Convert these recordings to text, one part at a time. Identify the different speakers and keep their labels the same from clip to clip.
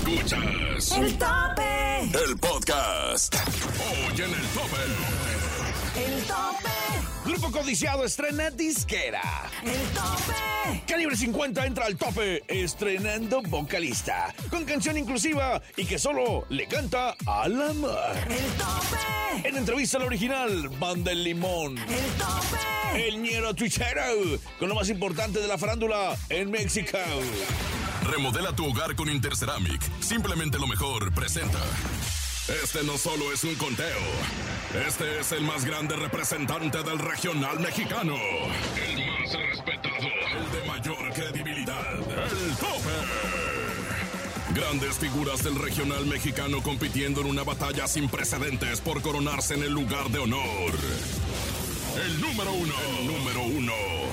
Speaker 1: Escuchas
Speaker 2: El tope.
Speaker 1: el podcast. Hoy en el tope.
Speaker 2: El tope.
Speaker 3: Grupo Codiciado estrena disquera.
Speaker 2: El tope.
Speaker 3: Calibre 50 entra al tope estrenando vocalista. Con canción inclusiva y que solo le canta a la mar.
Speaker 2: El tope.
Speaker 3: En entrevista al original, Banda El Limón.
Speaker 2: El tope.
Speaker 3: El ñero Twitchero, con lo más importante de la farándula en México.
Speaker 1: Remodela tu hogar con Interceramic. Simplemente lo mejor presenta. Este no solo es un conteo. Este es el más grande representante del regional mexicano. El más respetado. El de mayor credibilidad. El tope. Grandes figuras del regional mexicano compitiendo en una batalla sin precedentes por coronarse en el lugar de honor. El número uno. El número uno.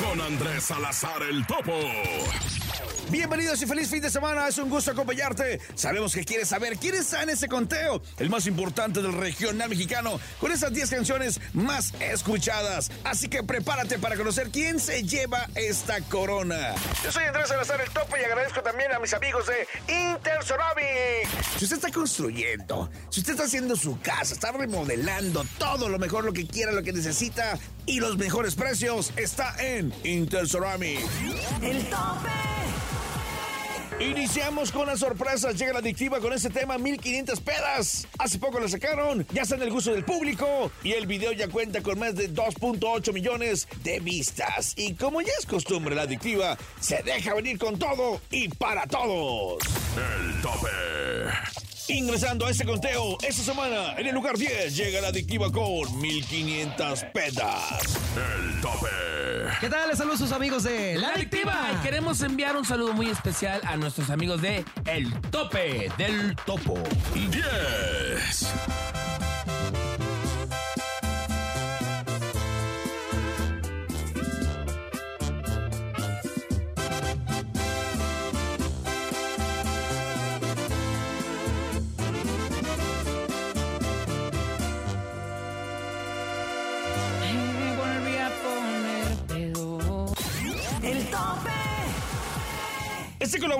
Speaker 1: Con Andrés Salazar el Topo.
Speaker 3: Bienvenidos y feliz fin de semana, es un gusto acompañarte. Sabemos que quieres saber quién está en ese conteo, el más importante del regional mexicano, con esas 10 canciones más escuchadas. Así que prepárate para conocer quién se lleva esta corona. Yo soy Andrés Salazar el Topo y agradezco también a mis amigos de Interceramic. Si usted está construyendo, si usted está haciendo su casa, está remodelando todo lo mejor, lo que quiera, lo que necesita y los mejores precios, está en Interceramic.
Speaker 2: El tope.
Speaker 3: Iniciamos con las sorpresas. Llega la adictiva con este tema 1500 pedas. Hace poco la sacaron, ya está en el gusto del público y el video ya cuenta con más de 2.8 millones de vistas. Y como ya es costumbre, la adictiva se deja venir con todo y para todos.
Speaker 1: El tope.
Speaker 3: Ingresando a este conteo, esta semana en el lugar 10 llega la adictiva con 1500 pedas.
Speaker 1: El tope.
Speaker 4: ¿Qué tal? Les saludos a sus amigos de
Speaker 5: La Adictiva. Y queremos enviar un saludo muy especial a nuestros amigos de El Tope del Topo.
Speaker 1: 10.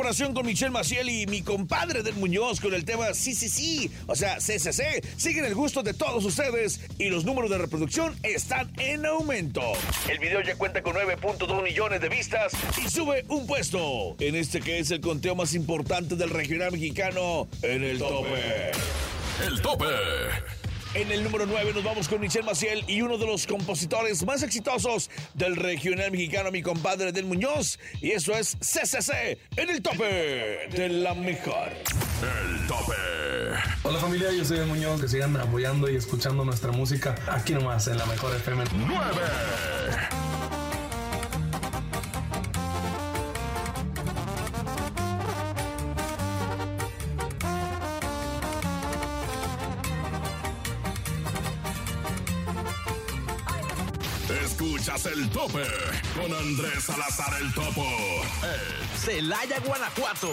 Speaker 3: Colaboración con Michelle Maciel y mi compadre del Muñoz con el tema Sí, sí, sí, o sea, CCC, siguen el gusto de todos ustedes y los números de reproducción están en aumento. El video ya cuenta con 9.2 millones de vistas y sube un puesto en este que es el conteo más importante del regional mexicano en el tope.
Speaker 1: El tope.
Speaker 3: En el número 9 nos vamos con Michelle Maciel y uno de los compositores más exitosos del regional mexicano, mi compadre del Muñoz. Y eso es CCC en el tope de la mejor.
Speaker 1: El tope.
Speaker 6: Hola familia, yo soy el Muñoz, que sigan apoyando y escuchando nuestra música aquí nomás en la mejor FM.
Speaker 1: 9. El tope con Andrés Salazar el Topo. El
Speaker 4: Celaya, Guanajuato.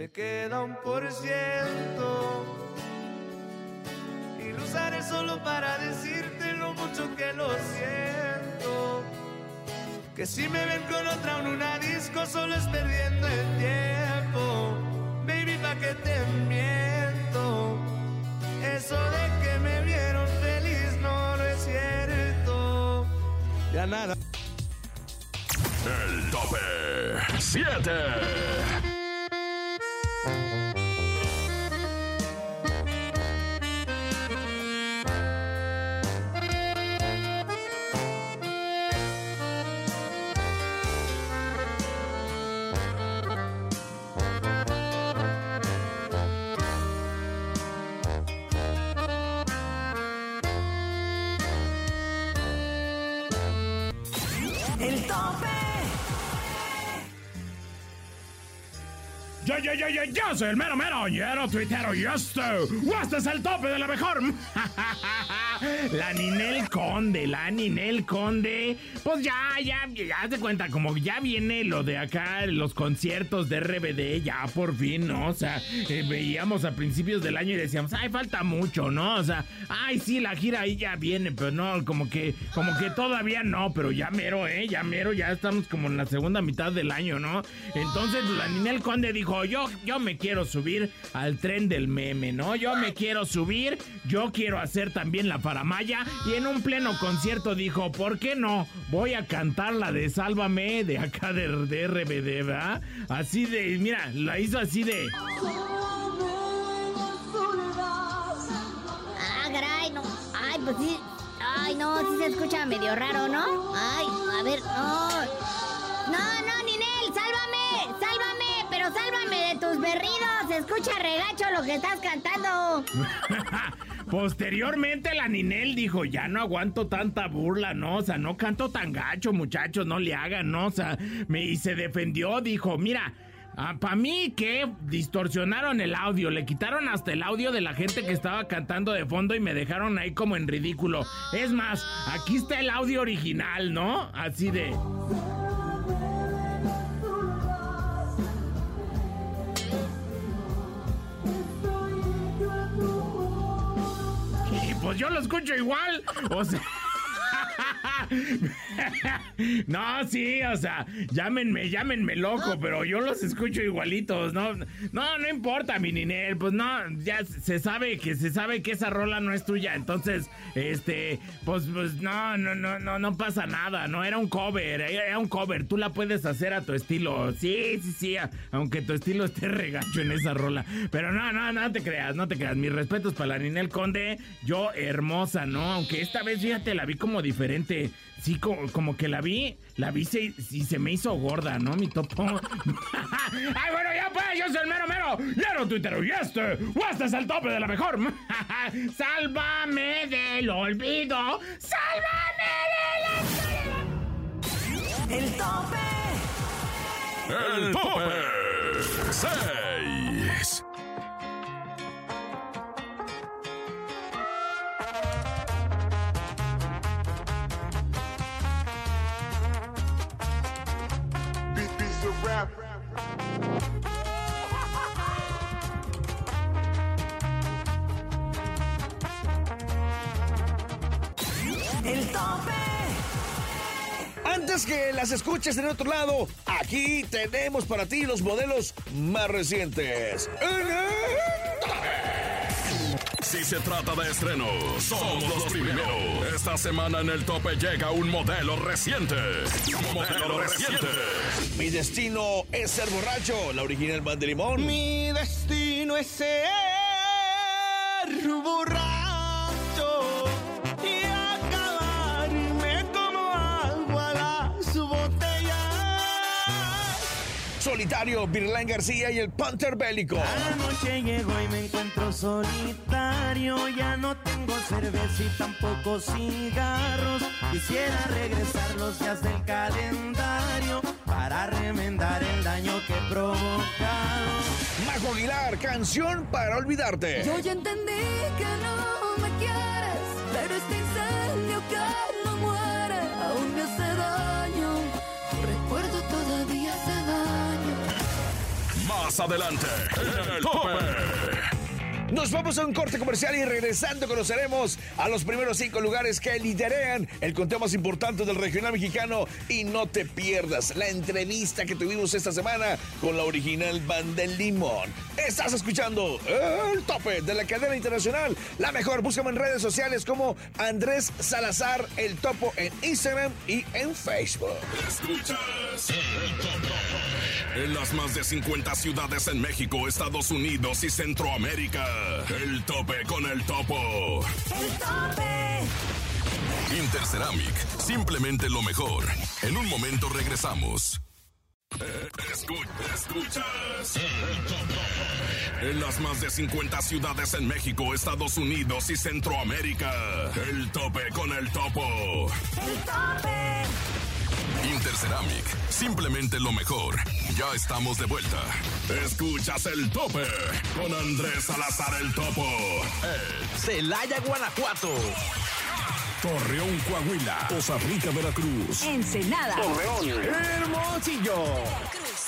Speaker 7: Me queda un por ciento y lo usaré solo para decirte lo mucho que lo siento. Que si me ven con otra en una disco solo es perdiendo el tiempo. Baby, pa' que te miento. Eso de que me vieron feliz no, no es cierto. Ya nada.
Speaker 1: El tope. 7.
Speaker 2: El tope.
Speaker 8: Yo, yo, yo, yo, yo soy el mero mero, ñero tuitero, y esto, este es el tope de la mejor. la Ninel Conde, la Ninel Conde. Pues ya, ya, ya te cuenta, como ya viene lo de acá, los conciertos de RBD, ya por fin, ¿no? O sea, eh, veíamos a principios del año y decíamos, ay, falta mucho, ¿no? O sea, ay, sí, la gira ahí ya viene, pero no, como que, como que todavía no, pero ya mero, ¿eh? Ya mero, ya estamos como en la segunda mitad del año, ¿no? Entonces la Ninel Conde dijo, yo, yo me quiero subir al tren del meme, ¿no? Yo me quiero subir, yo quiero hacer también la faramaya y en un pleno concierto dijo, ¿por qué no? Voy a cantar la de Sálvame de acá de, de RBD, ¿verdad? Así de, mira, la hizo así de...
Speaker 9: Ah, caray, no. Ay, pues sí. Ay, no, sí se escucha medio raro, ¿no? Ay, a ver, no. No, no, Ninel, sálvame, sálvame, pero sálvame de tus berridos. Escucha regacho lo que estás cantando.
Speaker 8: Posteriormente la Ninel dijo, ya no aguanto tanta burla, ¿no? O sea, no canto tan gacho, muchachos, no le hagan, ¿no? O sea, me, y se defendió, dijo, mira, Ah, para mí que distorsionaron el audio, le quitaron hasta el audio de la gente que estaba cantando de fondo y me dejaron ahí como en ridículo. Es más, aquí está el audio original, ¿no? Así de... yo lo escucho igual. O sea... no, sí, o sea, llámenme, llámenme loco, pero yo los escucho igualitos, ¿no? No, no importa, mi Ninel, pues no, ya se sabe que se sabe que esa rola no es tuya, entonces, este, pues, pues no, no, no, no, no pasa nada, no era un cover, era un cover, tú la puedes hacer a tu estilo, sí, sí, sí, aunque tu estilo esté regacho en esa rola, pero no, no, no te creas, no te creas, mis respetos para la Ninel Conde, yo hermosa, ¿no? Aunque esta vez, fíjate, la vi como diferente. Sí, como, que la vi, la vi y se me hizo gorda, ¿no? Mi topo. ¡Ay, bueno, ya pues! Yo soy el mero mero, mero tuitero y este, este es el tope de la mejor. ¡Sálvame del olvido! ¡Sálvame
Speaker 2: del ¡El tope!
Speaker 1: ¡El tope! ¡Seis!
Speaker 2: El tope.
Speaker 3: Antes que las escuches en otro lado, aquí tenemos para ti los modelos más recientes.
Speaker 1: Si se trata de estrenos, somos los primeros. Esta semana en el tope llega un modelo reciente. Modelo reciente.
Speaker 3: Mi destino es ser borracho, la original band de limón.
Speaker 7: Mi destino es ser borracho
Speaker 3: Solitario, Virlán García y el Panther Bélico.
Speaker 7: La noche llegó y me encuentro solitario. Ya no tengo cerveza y tampoco cigarros. Quisiera regresar los días del calendario para remendar el daño que he provocado.
Speaker 3: Majo Aguilar, canción para olvidarte.
Speaker 2: Yo ya entendí que no
Speaker 1: Adelante, el tope.
Speaker 3: Nos vamos a un corte comercial y regresando conoceremos a los primeros cinco lugares que liderean el conteo más importante del regional mexicano y no te pierdas la entrevista que tuvimos esta semana con la original Band del Limón. Estás escuchando el tope de la cadena internacional, la mejor. Búscame en redes sociales como Andrés Salazar el Topo en Instagram y en Facebook.
Speaker 1: Tope. En las más de 50 ciudades en México, Estados Unidos y Centroamérica. El tope con el topo.
Speaker 2: El tope.
Speaker 1: Interceramic, simplemente lo mejor. En un momento regresamos. Escu- escuchas el tope. En las más de 50 ciudades en México, Estados Unidos y Centroamérica. El tope con el topo.
Speaker 2: El tope.
Speaker 1: Interceramic, simplemente lo mejor. Ya estamos de vuelta. Escuchas el tope con Andrés Salazar el topo.
Speaker 4: Celaya, Guanajuato.
Speaker 3: Torreón, Coahuila. Costa Rica, Veracruz.
Speaker 2: Ensenada.
Speaker 3: Torreón. Hermosillo.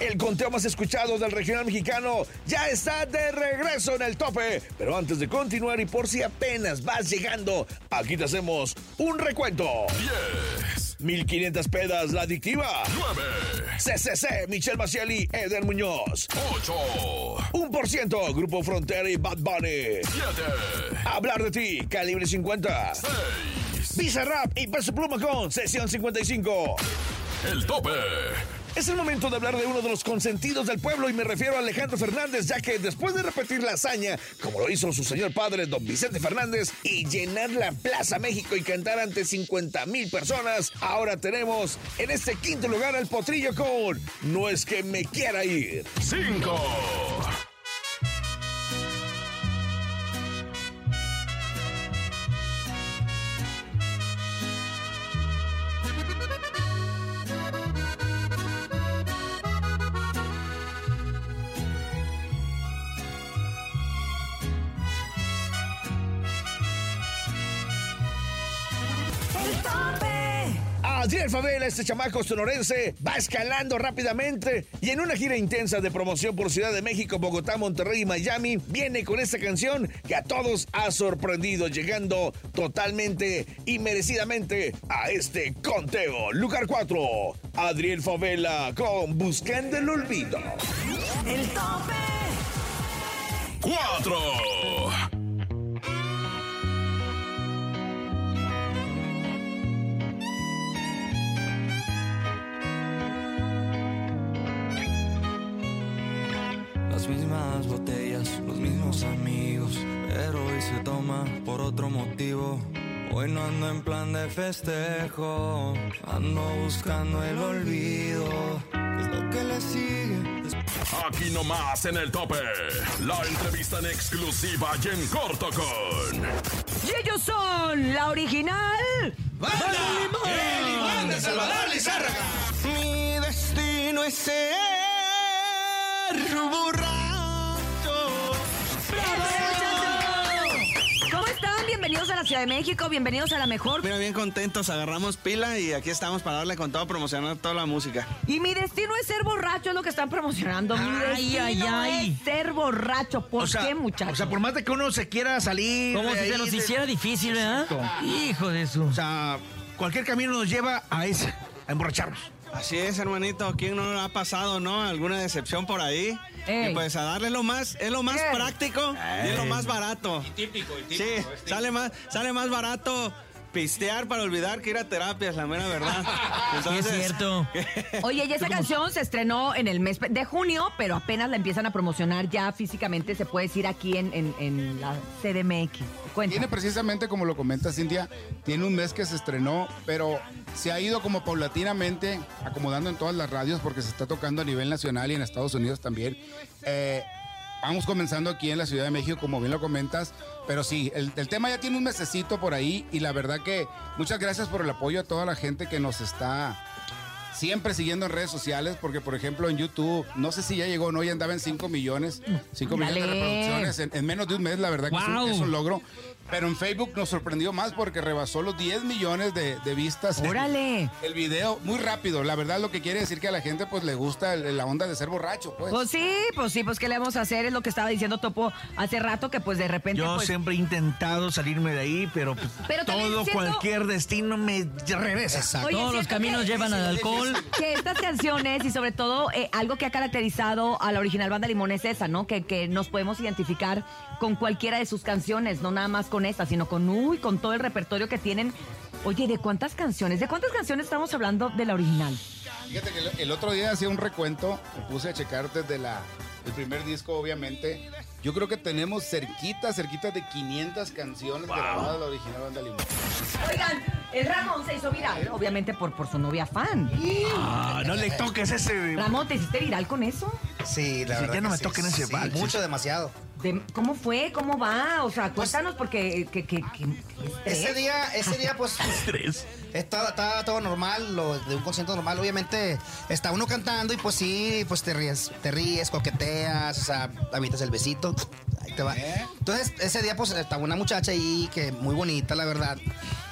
Speaker 3: El conteo más escuchado del regional mexicano ya está de regreso en el tope. Pero antes de continuar y por si apenas vas llegando, aquí te hacemos un recuento.
Speaker 1: 10,
Speaker 3: 1500 pedas, la adictiva.
Speaker 1: 9,
Speaker 3: CCC, Michelle Macieli, Eder Muñoz.
Speaker 1: 8,
Speaker 3: 1%, Grupo Frontera y Bad Bunny.
Speaker 1: 7,
Speaker 3: Hablar de ti, Calibre 50.
Speaker 1: 6.
Speaker 3: Visa Rap y Peso Pluma con Sesión 55.
Speaker 1: El tope.
Speaker 3: Es el momento de hablar de uno de los consentidos del pueblo y me refiero a Alejandro Fernández, ya que después de repetir la hazaña, como lo hizo su señor padre, don Vicente Fernández, y llenar la Plaza México y cantar ante 50 mil personas, ahora tenemos en este quinto lugar al potrillo con No es que me quiera ir.
Speaker 1: 5.
Speaker 3: Adriel Favela, este chamaco sonorense, va escalando rápidamente y en una gira intensa de promoción por Ciudad de México, Bogotá, Monterrey y Miami, viene con esta canción que a todos ha sorprendido, llegando totalmente y merecidamente a este conteo. Lugar 4, Adriel Favela con Buscando el Olvido.
Speaker 2: El tope.
Speaker 1: 4.
Speaker 10: Mismas botellas, los mismos amigos, pero hoy se toma por otro motivo. Hoy no ando en plan de festejo, ando buscando el olvido. ¿Qué es lo que le sigue?
Speaker 1: Aquí nomás en el tope. La entrevista en exclusiva y en corto con.
Speaker 11: Y ellos son la original.
Speaker 10: Mi destino es ser.
Speaker 11: Bienvenidos a la Ciudad de México, bienvenidos a la mejor.
Speaker 12: Mira, bien contentos, agarramos pila y aquí estamos para darle con todo, promocionar toda la música.
Speaker 11: Y mi destino es ser borracho, es lo que están promocionando. Mi
Speaker 4: Ay,
Speaker 11: destino
Speaker 4: ay, ay.
Speaker 11: es ser borracho. ¿Por qué, muchachos?
Speaker 4: O sea, por más de que uno se quiera salir.
Speaker 5: Como si se nos
Speaker 4: de-
Speaker 5: hiciera difícil, ¿verdad?
Speaker 4: Exacto.
Speaker 5: Hijo de su.
Speaker 4: O sea, cualquier camino nos lleva a ese, a emborracharnos.
Speaker 12: Así es, hermanito. ¿Quién no ha pasado, no? ¿Alguna decepción por ahí?
Speaker 11: Ey.
Speaker 12: Y pues a darle lo más, es lo más práctico y es lo más barato. típico, Sí, sale más, sale más barato pistear para olvidar que ir a terapia, es la mera verdad.
Speaker 5: Sí, es cierto.
Speaker 11: Oye, y esa canción se estrenó en el mes de junio, pero apenas la empiezan a promocionar ya físicamente, se puede decir aquí en, en- en la CDMX. Cuenta.
Speaker 13: Tiene precisamente, como lo comenta Cintia, tiene un mes que se estrenó, pero se ha ido como paulatinamente acomodando en todas las radios porque se está tocando a nivel nacional y en Estados Unidos también. Eh, vamos comenzando aquí en la Ciudad de México, como bien lo comentas, pero sí, el, el tema ya tiene un mesecito por ahí y la verdad que muchas gracias por el apoyo a toda la gente que nos está siempre siguiendo en redes sociales, porque por ejemplo en YouTube, no sé si ya llegó o no, ya andaba en 5 millones, 5 millones de reproducciones en, en menos de un mes, la verdad que es un-
Speaker 5: Wow.
Speaker 13: es, un, logro. Pero en Facebook nos sorprendió más porque rebasó los 10 millones de, de vistas.
Speaker 11: ¡Órale!
Speaker 13: El video muy rápido, la verdad lo que quiere decir que a la gente pues le gusta el- la onda de ser borracho, pues.
Speaker 11: Pues sí, pues sí, pues qué le vamos a hacer, es lo que estaba diciendo Topo hace rato, que pues de repente...
Speaker 4: Yo
Speaker 11: pues,
Speaker 4: siempre he intentado salirme de ahí, pero, pues,
Speaker 11: Pero
Speaker 4: todo,
Speaker 11: siento-
Speaker 4: cualquier destino me regresa.
Speaker 11: Oye,
Speaker 5: Todos los caminos
Speaker 11: que-
Speaker 5: llevan al alcohol.
Speaker 11: que estas canciones y sobre todo eh, algo que ha caracterizado a la original banda Limón es esa, ¿no? Que, que nos podemos identificar con cualquiera de sus canciones, no nada más con esta, sino con uy, con todo el repertorio que tienen Oye, ¿de cuántas canciones? ¿De cuántas canciones estamos hablando de la original?
Speaker 13: Fíjate que el, el otro día hacía un recuento, me puse a checar desde la, el primer disco, obviamente. Yo creo que tenemos cerquita, cerquita de 500 canciones grabadas de la original Banda Limón.
Speaker 11: Oigan, el Ramón se hizo viral, obviamente por, por su novia fan.
Speaker 4: Ah, no le toques ese.
Speaker 11: Ramón, ¿te hiciste viral con eso?
Speaker 14: Sí, la
Speaker 4: Sí,
Speaker 14: verdad.
Speaker 4: ya no
Speaker 14: que
Speaker 4: me
Speaker 14: sí,
Speaker 4: toquen ese
Speaker 14: sí. Mucho, demasiado.
Speaker 11: De- ¿Cómo fue? ¿Cómo va? O sea, cuéntanos porque... Que, que, que- que
Speaker 14: Ese
Speaker 11: estrés.
Speaker 14: día, ese día, pues. Estaba, estaba todo normal, lo de un concierto normal. Obviamente, está uno cantando y pues sí, pues te ríes, te ríes, coqueteas, o sea, avientas el besito. Ahí te va. Entonces, ese día, pues, estaba una muchacha ahí que muy bonita, la verdad.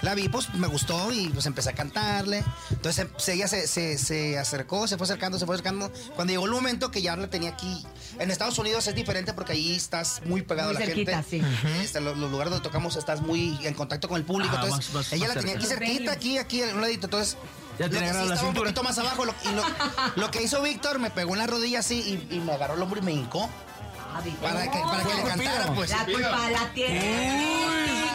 Speaker 14: La vi, pues, me gustó y pues empecé a cantarle. Entonces, se- ella se, se- se acercó, se fue acercando, se fue acercando. Cuando llegó el momento que ya la tenía aquí. En Estados Unidos es diferente porque ahí estás muy pegado
Speaker 11: Muy
Speaker 14: a la
Speaker 11: cerquita,
Speaker 14: gente.
Speaker 11: sí.
Speaker 14: Este, los, los lugares donde tocamos estás muy en contacto con el público.
Speaker 4: Ajá,
Speaker 14: entonces,
Speaker 4: más- más-
Speaker 14: ella
Speaker 4: más
Speaker 14: la tenía aquí
Speaker 4: cerca.
Speaker 14: cerquita, aquí, aquí, en un ladito. Entonces,
Speaker 4: Ya
Speaker 14: lo
Speaker 4: tenía
Speaker 14: que sí
Speaker 4: la
Speaker 14: estaba un
Speaker 4: cintura.
Speaker 14: poquito más abajo. Lo, y lo, lo que hizo Víctor, me pegó en la rodilla así y, y me agarró el hombro y me hincó. Para que, para que le cantara, pues.
Speaker 11: La culpa la tiene.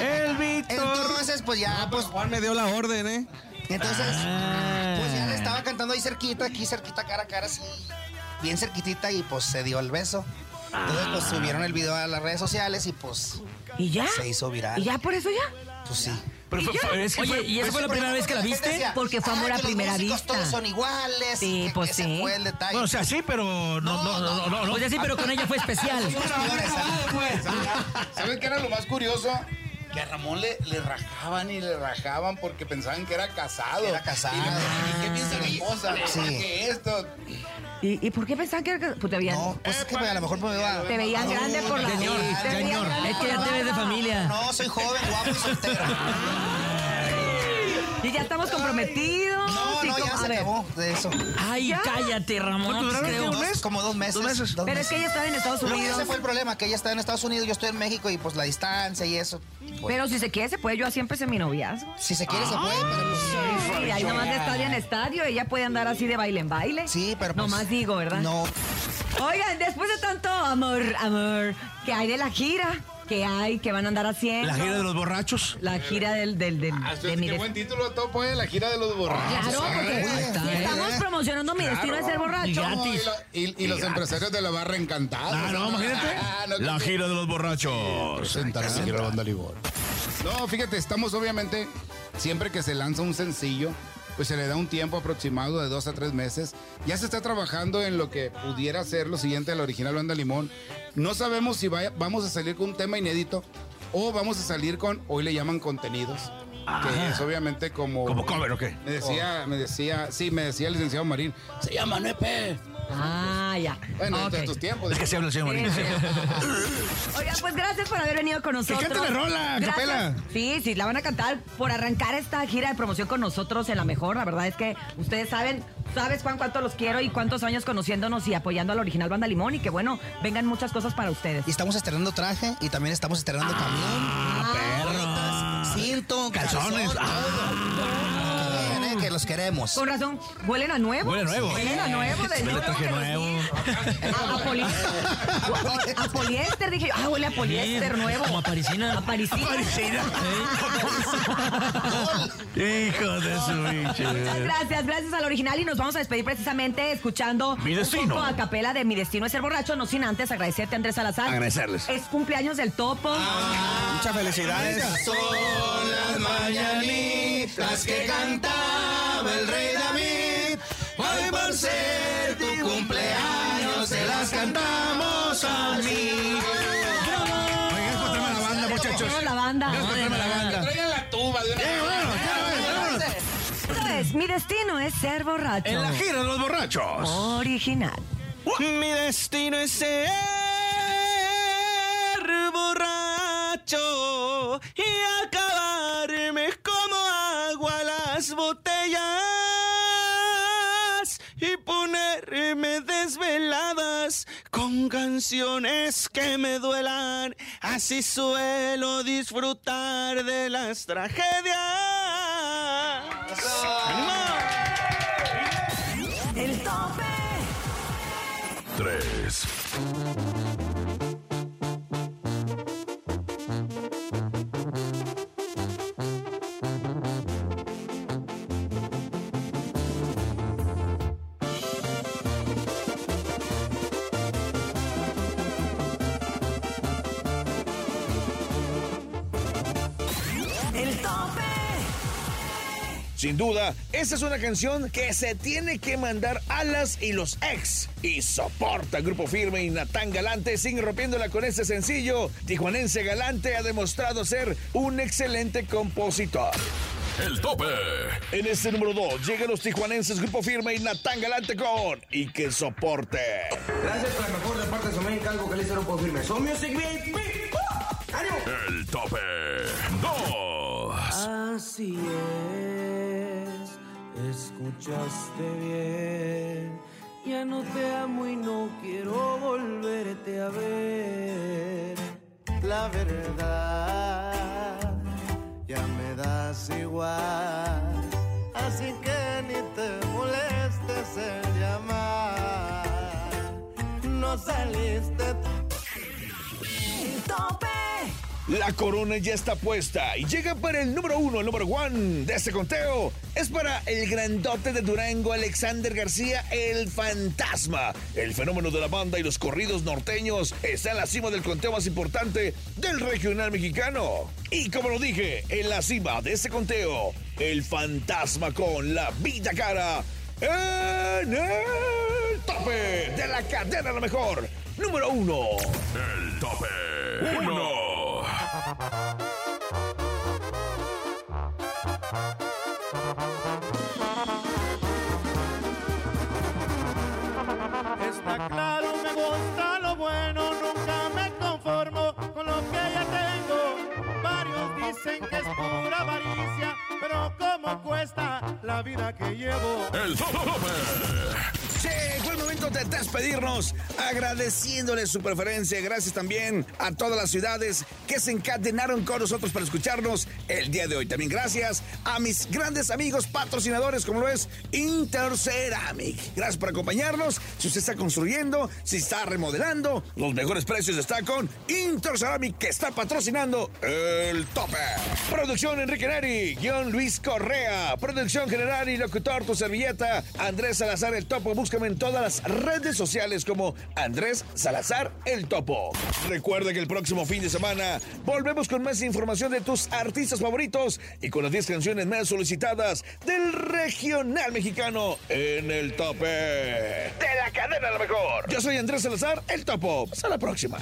Speaker 12: El Víctor.
Speaker 14: Entonces, pues ya, pues.
Speaker 12: Juan me dio la orden, ¿eh?
Speaker 14: Entonces, pues ya le estaba cantando ahí cerquita, aquí cerquita, cara a cara, así. Bien cerquitita y pues se dio el beso. Entonces, pues subieron el video a las redes sociales y pues.
Speaker 11: ¿Y ya?
Speaker 14: Se hizo viral.
Speaker 11: ¿Y ya por eso ya?
Speaker 14: Pues sí.
Speaker 4: Pero fue- fue- es que
Speaker 5: Oye,
Speaker 4: fue-
Speaker 5: ¿y esa fue la primera vez que la viste?
Speaker 14: decía,
Speaker 11: Porque fue amor
Speaker 14: "Ay,
Speaker 11: a primera vista".
Speaker 14: Todos son iguales.
Speaker 11: Sí,
Speaker 14: que-
Speaker 11: pues sí.
Speaker 14: fue el detalle.
Speaker 4: Bueno, o sea, sí, pero no, no, no, no, no. no.
Speaker 5: Pues así, pero con ella fue especial.
Speaker 13: ¿Saben qué era lo más curioso? Que a Ramón le, le rajaban y le rajaban porque pensaban que era casado.
Speaker 14: Era casado.
Speaker 13: Y le decían, ¿y qué piensa mi esposa?
Speaker 14: Sí.
Speaker 13: Que esto.
Speaker 11: ¿Y, y por qué pensaban que era- pues te veían,
Speaker 14: No, pues es que a lo mejor me veo a-
Speaker 11: te veían grande por la
Speaker 5: Señor,
Speaker 11: te veían
Speaker 5: señor,
Speaker 11: grande
Speaker 5: es
Speaker 11: por
Speaker 5: que ya
Speaker 11: la
Speaker 5: te ves de
Speaker 11: barba.
Speaker 5: familia.
Speaker 14: No, soy joven, guapo y soltero.
Speaker 11: Y ya estamos comprometidos.
Speaker 14: No, ya se acabó de eso.
Speaker 5: Ay,
Speaker 11: ¿Ya?
Speaker 5: cállate, Ramón.
Speaker 4: ¿Cuánto duraron?
Speaker 5: creo.
Speaker 4: ¿Un
Speaker 14: Dos-
Speaker 4: mes?
Speaker 14: como dos meses.
Speaker 4: ¿Dos meses?
Speaker 11: Pero es
Speaker 14: meses.
Speaker 11: que ella estaba en Estados
Speaker 14: No,
Speaker 11: Unidos.
Speaker 14: ese fue el problema, que ella está en Estados Unidos, yo estoy en México y pues la distancia y eso.
Speaker 11: Pero si se quiere, se puede. Yo así empecé mi noviazgo.
Speaker 14: si se quiere se puede, pero pues,
Speaker 11: Sí, ahí nomás de estadio en estadio. Ella puede andar así de baile en baile.
Speaker 14: Sí, pero pues,
Speaker 11: Nomás digo, ¿verdad?
Speaker 14: No.
Speaker 11: Oigan, después de tanto amor, amor, que hay de la gira, que hay, que van a andar haciendo.
Speaker 4: La gira de los borrachos.
Speaker 11: La gira del, del, del-
Speaker 13: Ah,
Speaker 11: de mi
Speaker 13: qué buen título, Topo, ¿eh? La gira de los borrachos.
Speaker 11: Claro, porque
Speaker 14: está,
Speaker 11: si
Speaker 14: ¿eh?
Speaker 11: estamos promocionando mi destino de ser borracho.
Speaker 5: Y
Speaker 13: No,
Speaker 5: gratis.
Speaker 13: y, la- y- y los empresarios de la barra encantados.
Speaker 4: Ah, no, imagínate.
Speaker 13: Ah, no,
Speaker 4: La
Speaker 13: que-
Speaker 4: gira de los borrachos.
Speaker 13: Presentará la banda Limón. No, fíjate, estamos obviamente, siempre que se lanza un sencillo, pues se le da un tiempo aproximado de dos a tres meses. Ya se está trabajando en lo que pudiera ser lo siguiente de la original Banda Limón. No sabemos si vaya- vamos a salir con un tema inédito o vamos a salir con, hoy le llaman contenidos, que es obviamente como...
Speaker 4: ¿Como cover o qué?
Speaker 13: Me decía, me decía, sí, me decía el licenciado Marín, se llama NEPE.
Speaker 11: Ah, ya.
Speaker 13: Bueno,
Speaker 11: Ok.
Speaker 13: de tus tiempos.
Speaker 4: Es que se habla el señor Marín.
Speaker 11: Sí, sí. Oigan, pues gracias por haber venido con nosotros.
Speaker 4: cante la rola, capela.
Speaker 11: Sí, sí, la van a cantar por arrancar esta gira de promoción con nosotros en la mejor. La verdad es que ustedes saben, sabes Juan cuánto los quiero y cuántos años conociéndonos y apoyando a la original Banda Limón y que bueno, vengan muchas cosas para ustedes.
Speaker 14: Y estamos estrenando traje y también estamos estrenando
Speaker 11: Ah,
Speaker 14: camión. Cinto,
Speaker 4: Calzones.
Speaker 14: calzón, todo. Los queremos.
Speaker 11: Con razón, huelen a nuevo.
Speaker 4: Huele a nuevo.
Speaker 11: Huelen a nuevo. De
Speaker 4: Huele a traje nuevo.
Speaker 11: A, a poli- a poliéster, dije yo. Ah, huele a poliéster nuevo.
Speaker 5: Como a parisina.
Speaker 11: A parisina.
Speaker 4: Hijo de su bicho.
Speaker 11: Muchas gracias, gracias al original y nos vamos a despedir precisamente escuchando
Speaker 4: Mi
Speaker 11: un
Speaker 4: destino.
Speaker 11: poco a capela de Mi Destino es ser borracho, no sin antes agradecerte Andrés Salazar.
Speaker 4: Agradecerles.
Speaker 11: Es cumpleaños del topo.
Speaker 12: Muchas felicidades.
Speaker 14: Son las mañanitas que el rey David. Hoy por ser tu cumpleaños se las cantamos a mí.
Speaker 4: Oigan, encontrame la banda, muchachos.
Speaker 11: La banda.
Speaker 4: La banda.
Speaker 13: Traigan la tuba de una
Speaker 11: Mi Destino es ser borracho.
Speaker 4: En la gira de los borrachos.
Speaker 11: Original.
Speaker 12: Mi destino es ser borracho y desveladas con canciones que me duelan. Así suelo disfrutar de las tragedias.
Speaker 11: El tope.
Speaker 1: 3.
Speaker 3: Sin duda, esa es una canción que se tiene que mandar Alas y los ex. Y soporta Grupo Firme y Natán Galante sigue rompiéndola con este sencillo. Tijuanense Galante ha demostrado ser un excelente compositor.
Speaker 1: El tope.
Speaker 3: En este número 2 llegan los tijuanenses Grupo Firme y Natán Galante con Y que soporte.
Speaker 15: Gracias por la mejor de parte de Somen Calvo que le hicieron por firme. Son Music Beat. Beat. ¡Ánimo!
Speaker 1: El tope 2.
Speaker 7: Así es, escuchaste bien. Ya no te amo y no quiero volverte a ver. La verdad, ya me das igual. Así que ni te molestes en llamar. No saliste.
Speaker 16: ¡Tope!
Speaker 3: La corona ya está puesta y llega para el número uno, el número one de este conteo. Es para el grandote de Durango, Alexander García, el fantasma. El fenómeno de la banda y los corridos norteños está en la cima del conteo más importante del regional mexicano. Y como lo dije, en la cima de este conteo, el fantasma con la vida cara en el tope de la cadena la mejor. Número uno.
Speaker 1: El tope 1.
Speaker 7: Está claro, me gusta lo bueno, nunca me conformo con lo que ya tengo. Varios dicen que es pura avaricia, pero ¿cómo cuesta la vida que llevo?
Speaker 1: El tope.
Speaker 3: Llegó el momento de despedirnos, agradeciéndoles su preferencia. Gracias también a todas las ciudades que se encadenaron con nosotros para escucharnos el día de hoy. También gracias a mis grandes amigos patrocinadores, como lo es Interceramic. Gracias por acompañarnos. Si usted está construyendo, si está remodelando, los mejores precios están con Interceramic, que está patrocinando el tope. Producción Enrique Neri, guion Luis Correa. Producción general y locutor, tu servilleta, Andrés Salazar el Topo. Búscame en todas las redes sociales como Andrés Salazar el Topo. Recuerda que el próximo fin de semana volvemos con más información de tus artistas favoritos y con las 10 canciones más solicitadas del regional mexicano en el tope de la cadena la mejor. Yo soy Andrés Salazar el Topo. Hasta la próxima.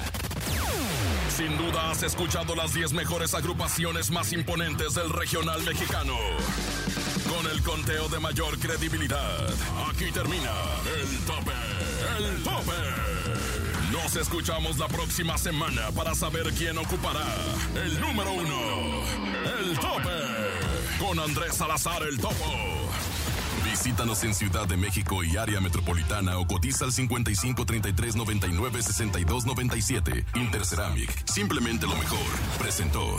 Speaker 1: Sin duda has escuchado las 10 mejores agrupaciones más imponentes del regional mexicano. Con el conteo de mayor credibilidad, aquí termina el tope, el tope. Nos escuchamos la próxima semana para saber quién ocupará el número uno, el tope, con Andrés Salazar el Topo. Visítanos en Ciudad de México y área metropolitana o cotiza al 55 33 99 62 97. Interceramic, simplemente lo mejor. Presentó.